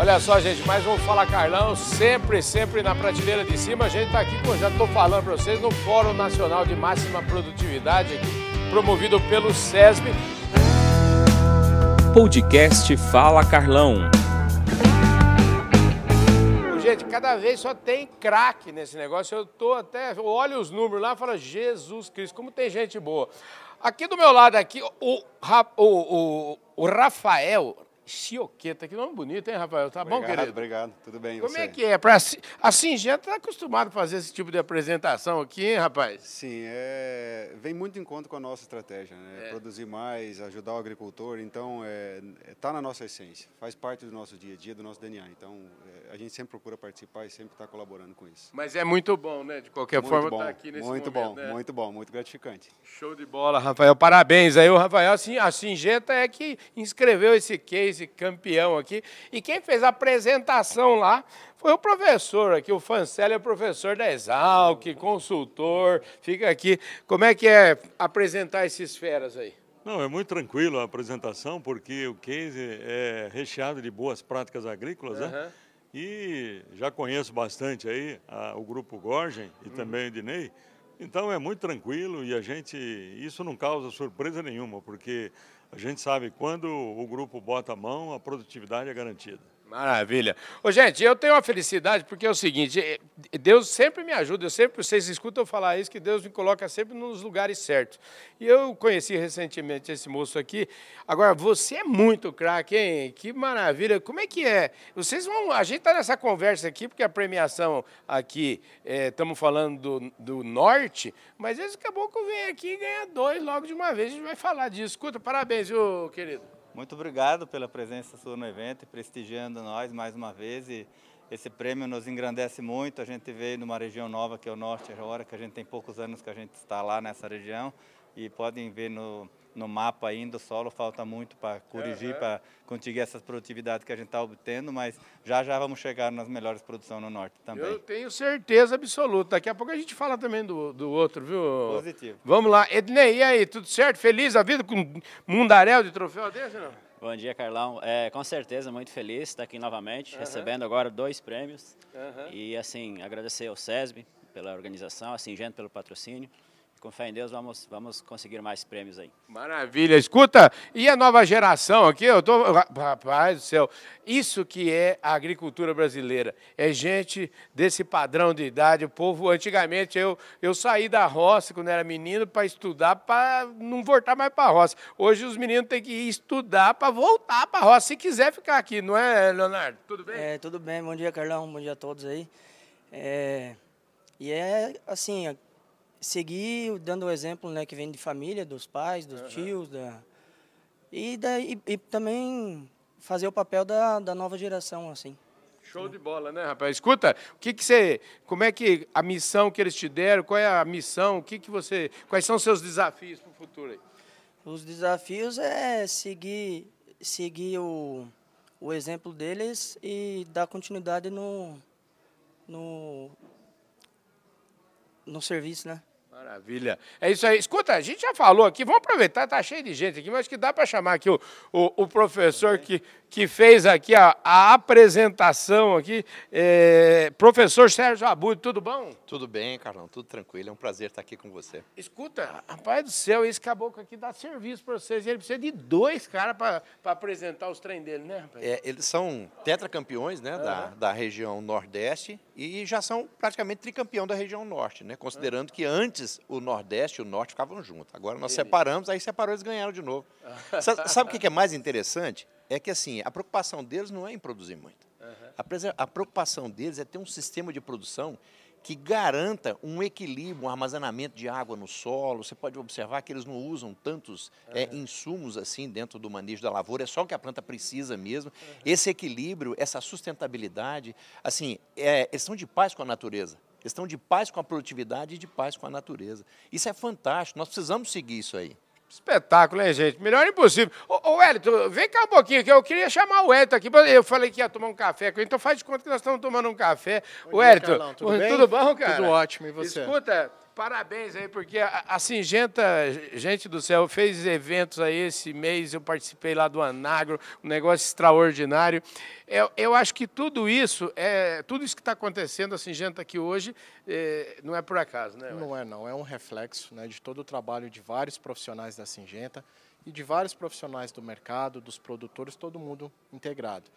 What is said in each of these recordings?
Olha só, gente, mais um Fala Carlão, sempre, sempre na prateleira de cima. A gente está aqui, com, já estou falando para vocês, no Fórum Nacional de Máxima Produtividade, promovido pelo SESB. Podcast Fala Carlão. Gente, cada vez só tem craque nesse negócio. Eu tô até, eu olho os números lá e falo, Jesus Cristo, como tem gente boa. Aqui do meu lado, aqui, o, o, o, o Rafael, Chioqueta, que nome bonito, hein, Rafael? Tá obrigado, bom, querido? Obrigado, tudo bem. Como você? é que é? Pra, a Singenta está acostumado a fazer esse tipo de apresentação aqui, hein, rapaz? Sim, é, vem muito em conta com a nossa estratégia, né? É. Produzir mais, ajudar o agricultor, então está na nossa essência, faz parte do nosso dia a dia, do nosso DNA. Então é, a gente sempre procura participar e sempre está colaborando com isso. Mas é muito bom, né? De qualquer muito forma, estar aqui nesse muito momento, bom, né? muito bom, muito gratificante. Show de bola, Rafael. Parabéns aí, o Rafael. Assim, a Singenta é que inscreveu esse case campeão aqui. E quem fez a apresentação lá foi o professor aqui, o Fancelli é professor da Exalc, consultor, fica aqui. Como é que é apresentar esses feras aí? Não, é muito tranquilo a apresentação, porque o case é recheado de boas práticas agrícolas, né? Aham. E já conheço bastante aí a- o grupo Gorgen e também o Dinei. Então é muito tranquilo e a gente isso não causa surpresa nenhuma, porque a gente sabe quando o grupo bota a mão, a produtividade é garantida. Maravilha. Ô, gente, eu tenho uma felicidade porque é o seguinte, eh, Deus sempre me ajuda, eu sempre, vocês escutam eu falar isso, que Deus me coloca sempre nos lugares certos. E eu conheci recentemente esse moço aqui. Agora, você é muito craque, hein? Que maravilha. Como é que é? Vocês vão. A gente está nessa conversa aqui, porque a premiação aqui, estamos falando do, do norte, mas esse caboclo vem aqui e ganha dois logo de uma vez. A gente vai falar disso. Escuta, parabéns, viu, querido? Muito obrigado pela presença sua no evento e prestigiando nós mais uma vez. E esse prêmio nos engrandece muito. A gente veio numa região nova que é o norte agora, que a gente tem poucos anos que a gente está lá nessa região. E podem ver no, no mapa ainda, o solo falta muito para corrigir, para conseguir essa produtividade que a gente está obtendo, mas já já vamos chegar nas melhores produções no norte também. Eu tenho certeza absoluta. Daqui a pouco a gente fala também do, do outro, viu? Positivo. Vamos lá. Ednei, e aí, tudo certo? Feliz a vida com um mundaréu de troféu desse, não? Bom dia, Carlão. É, com certeza, muito feliz de estar aqui novamente, recebendo agora dois prêmios. E, assim, agradecer ao SESB pela organização, a Singento pelo patrocínio. Com fé em Deus, vamos, vamos conseguir mais prêmios aí. Maravilha. Escuta, e a nova geração aqui? Eu tô, rapaz do céu, isso que é a agricultura brasileira. É gente desse padrão de idade. O povo, antigamente, eu, eu saí da roça quando era menino para estudar, para não voltar mais para a roça. Hoje os meninos têm que ir estudar para voltar para a roça, se quiser ficar aqui, não é, Leonardo? Tudo bem? É, tudo bem, bom dia Carlão, bom dia a todos aí. É, e é assim, seguir dando o exemplo né, que vem de família, dos pais, dos tios, da, e, da, e, e também fazer o papel da, da nova geração, assim. Show de bola, né, rapaz? Escuta, o que que você, como é que a missão que eles te deram, qual é a missão, o que que você, quais são os seus desafios para o futuro aí? Os desafios é seguir, seguir o, o exemplo deles e dar continuidade no, no, no serviço, né? Maravilha. É isso aí. Escuta, a gente já falou aqui, vamos aproveitar, tá cheio de gente aqui, mas que dá para chamar aqui o, o, o professor que, que fez aqui a, a apresentação aqui, é, professor Sérgio Abud, tudo bom? Tudo bem, Carlão, tudo tranquilo. É um prazer estar aqui com você. Escuta, rapaz do céu, esse caboclo aqui dá serviço para vocês. Ele precisa de dois caras para apresentar os trem dele, né, rapaz? É, eles são tetracampeões né, da, da região Nordeste e já são praticamente tricampeão da região Norte, né? Considerando que antes o Nordeste e o Norte ficavam juntos. Agora nós separamos, aí separou eles ganharam de novo. Sa- Sabe o que é mais interessante? É que assim, a preocupação deles não é em produzir muito. A prese- A preocupação deles é ter um sistema de produção que garanta um equilíbrio, um armazenamento de água no solo. Você pode observar que eles não usam tantos é, insumos assim dentro do manejo da lavoura, é só o que a planta precisa mesmo. Esse equilíbrio, essa sustentabilidade, assim, é, eles estão de paz com a natureza. Eles estão de paz com a produtividade e de paz com a natureza. Isso é fantástico, nós precisamos seguir isso aí. Espetáculo, hein, gente? Melhor impossível. Ô, ô Wellington, vem cá um pouquinho, que eu queria chamar o Wellington aqui. Eu falei que ia tomar um café com ele, então faz de conta que nós estamos tomando um café. Bom o dia, Carlão, tudo tudo bom, cara? Tudo ótimo, e você? Escuta, parabéns aí, porque a, a Singenta, gente do céu, fez eventos aí esse mês, eu participei lá do Anagro, um negócio extraordinário. Eu, eu acho que tudo isso, é, tudo isso que está acontecendo, a Singenta aqui hoje, é, não é por acaso, né? Não é não, é um reflexo né, de todo o trabalho de vários profissionais da Singenta e de vários profissionais do mercado, dos produtores, todo mundo integrado.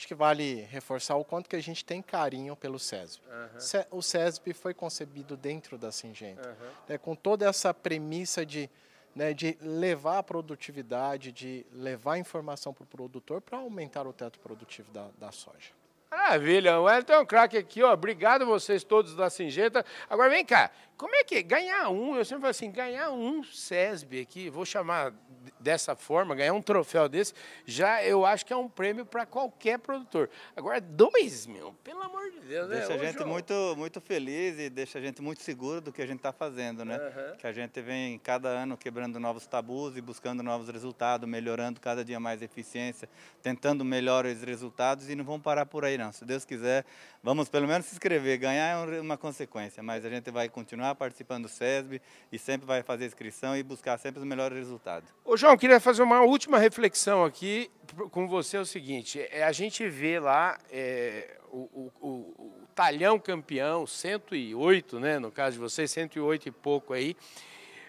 Acho que vale reforçar o quanto que a gente tem carinho pelo SESB. Uhum. O SESB foi concebido dentro da Singenta, uhum. né, com toda essa premissa de, né, de levar a produtividade, de levar informação para o produtor para aumentar o teto produtivo da, da soja. Maravilha, o Wellington é um craque aqui, ó. Obrigado vocês todos da Singenta. Agora vem cá, como é que é? ganhar um? Eu sempre falo assim, ganhar um SESB aqui, vou chamar dessa forma, ganhar um troféu desse, já eu acho que é um prêmio para qualquer produtor. Agora dois, meu, pelo amor de Deus, né? Deixa né? a gente muito, muito feliz e deixa a gente muito seguro do que a gente está fazendo, né? Uhum. Que a gente vem cada ano quebrando novos tabus e buscando novos resultados, melhorando cada dia mais eficiência, tentando melhores resultados e não vamos parar por aí não. Se Deus quiser, vamos pelo menos se inscrever. Ganhar é uma consequência, mas a gente vai continuar participando do SESB e sempre vai fazer inscrição e buscar sempre os melhores resultados. Ô João, queria fazer uma última reflexão aqui com você, é o seguinte, é, a gente vê lá é, o, o, o talhão campeão, 108, né, no caso de vocês, 108 e pouco aí,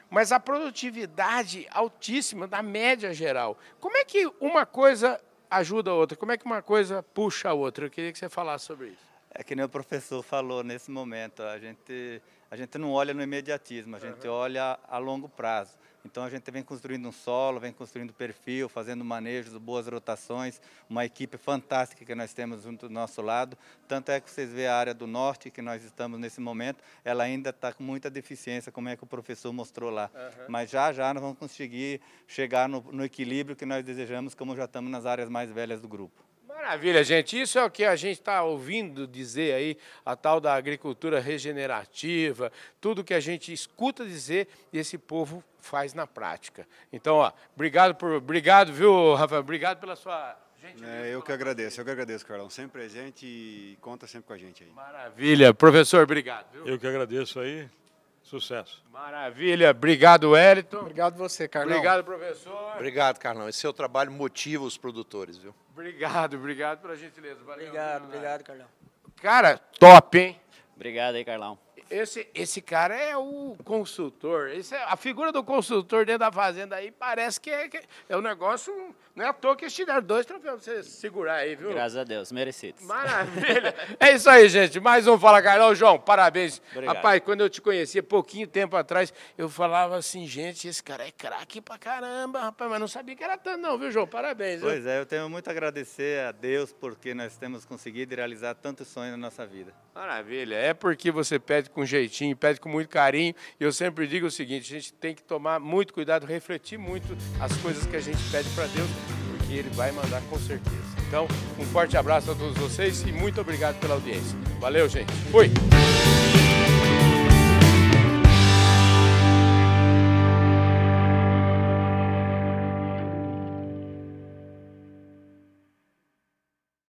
mas a produtividade altíssima da média geral. Como é que uma coisa ajuda a outra? Como é que uma coisa puxa a outra? Eu queria que você falasse sobre isso. É que nem o professor falou nesse momento, a gente, a gente não olha no imediatismo, a gente uhum. olha a longo prazo. Então a gente vem construindo um solo, vem construindo perfil, fazendo manejos, boas rotações, uma equipe fantástica que nós temos junto do nosso lado. Tanto é que vocês vê a área do norte que nós estamos nesse momento, ela ainda está com muita deficiência, como é que o professor mostrou lá. Uhum. Mas já já nós vamos conseguir chegar no, no equilíbrio que nós desejamos, como já estamos nas áreas mais velhas do grupo. Maravilha, gente. Isso é o que a gente está ouvindo dizer aí, a tal da agricultura regenerativa, tudo que a gente escuta dizer e esse povo faz na prática. Então, ó, obrigado por, obrigado, viu, Rafael? Obrigado pela sua é, eu que agradeço, eu que agradeço, Carlão. Sempre presente e conta sempre com a gente aí. Maravilha. Professor, obrigado. Viu? Eu que agradeço aí. Sucesso. Maravilha. Obrigado, Wellington. Obrigado você, Carlão. Obrigado, professor. Obrigado, Carlão. Esse seu trabalho motiva os produtores, viu? Obrigado, obrigado pela gentileza. Valeu, obrigado, obrigado, Carlão. Cara, top, hein? Obrigado aí, Carlão. Esse, esse cara é o consultor. Esse é, a figura do consultor dentro da fazenda aí parece que é, que é um negócio. Não é à toa que eles te deram dois troféus pra você segurar aí, viu? Graças a Deus, merecidos. Maravilha. é isso aí, gente. Mais um Fala Carlão. João, parabéns. Obrigado. Rapaz, quando eu te conhecia, pouquinho tempo atrás, eu falava assim, gente, esse cara é craque pra caramba, rapaz, mas não sabia que era tanto, não, viu, João? Parabéns. Pois viu? é, eu tenho muito a agradecer a Deus porque nós temos conseguido realizar tantos sonhos na nossa vida. Maravilha. É porque você pede com jeitinho, pede com muito carinho. E eu sempre digo o seguinte: a gente tem que tomar muito cuidado, refletir muito as coisas que a gente pede para Deus, porque Ele vai mandar com certeza. Então, um forte abraço a todos vocês e muito obrigado pela audiência. Valeu, gente. Fui!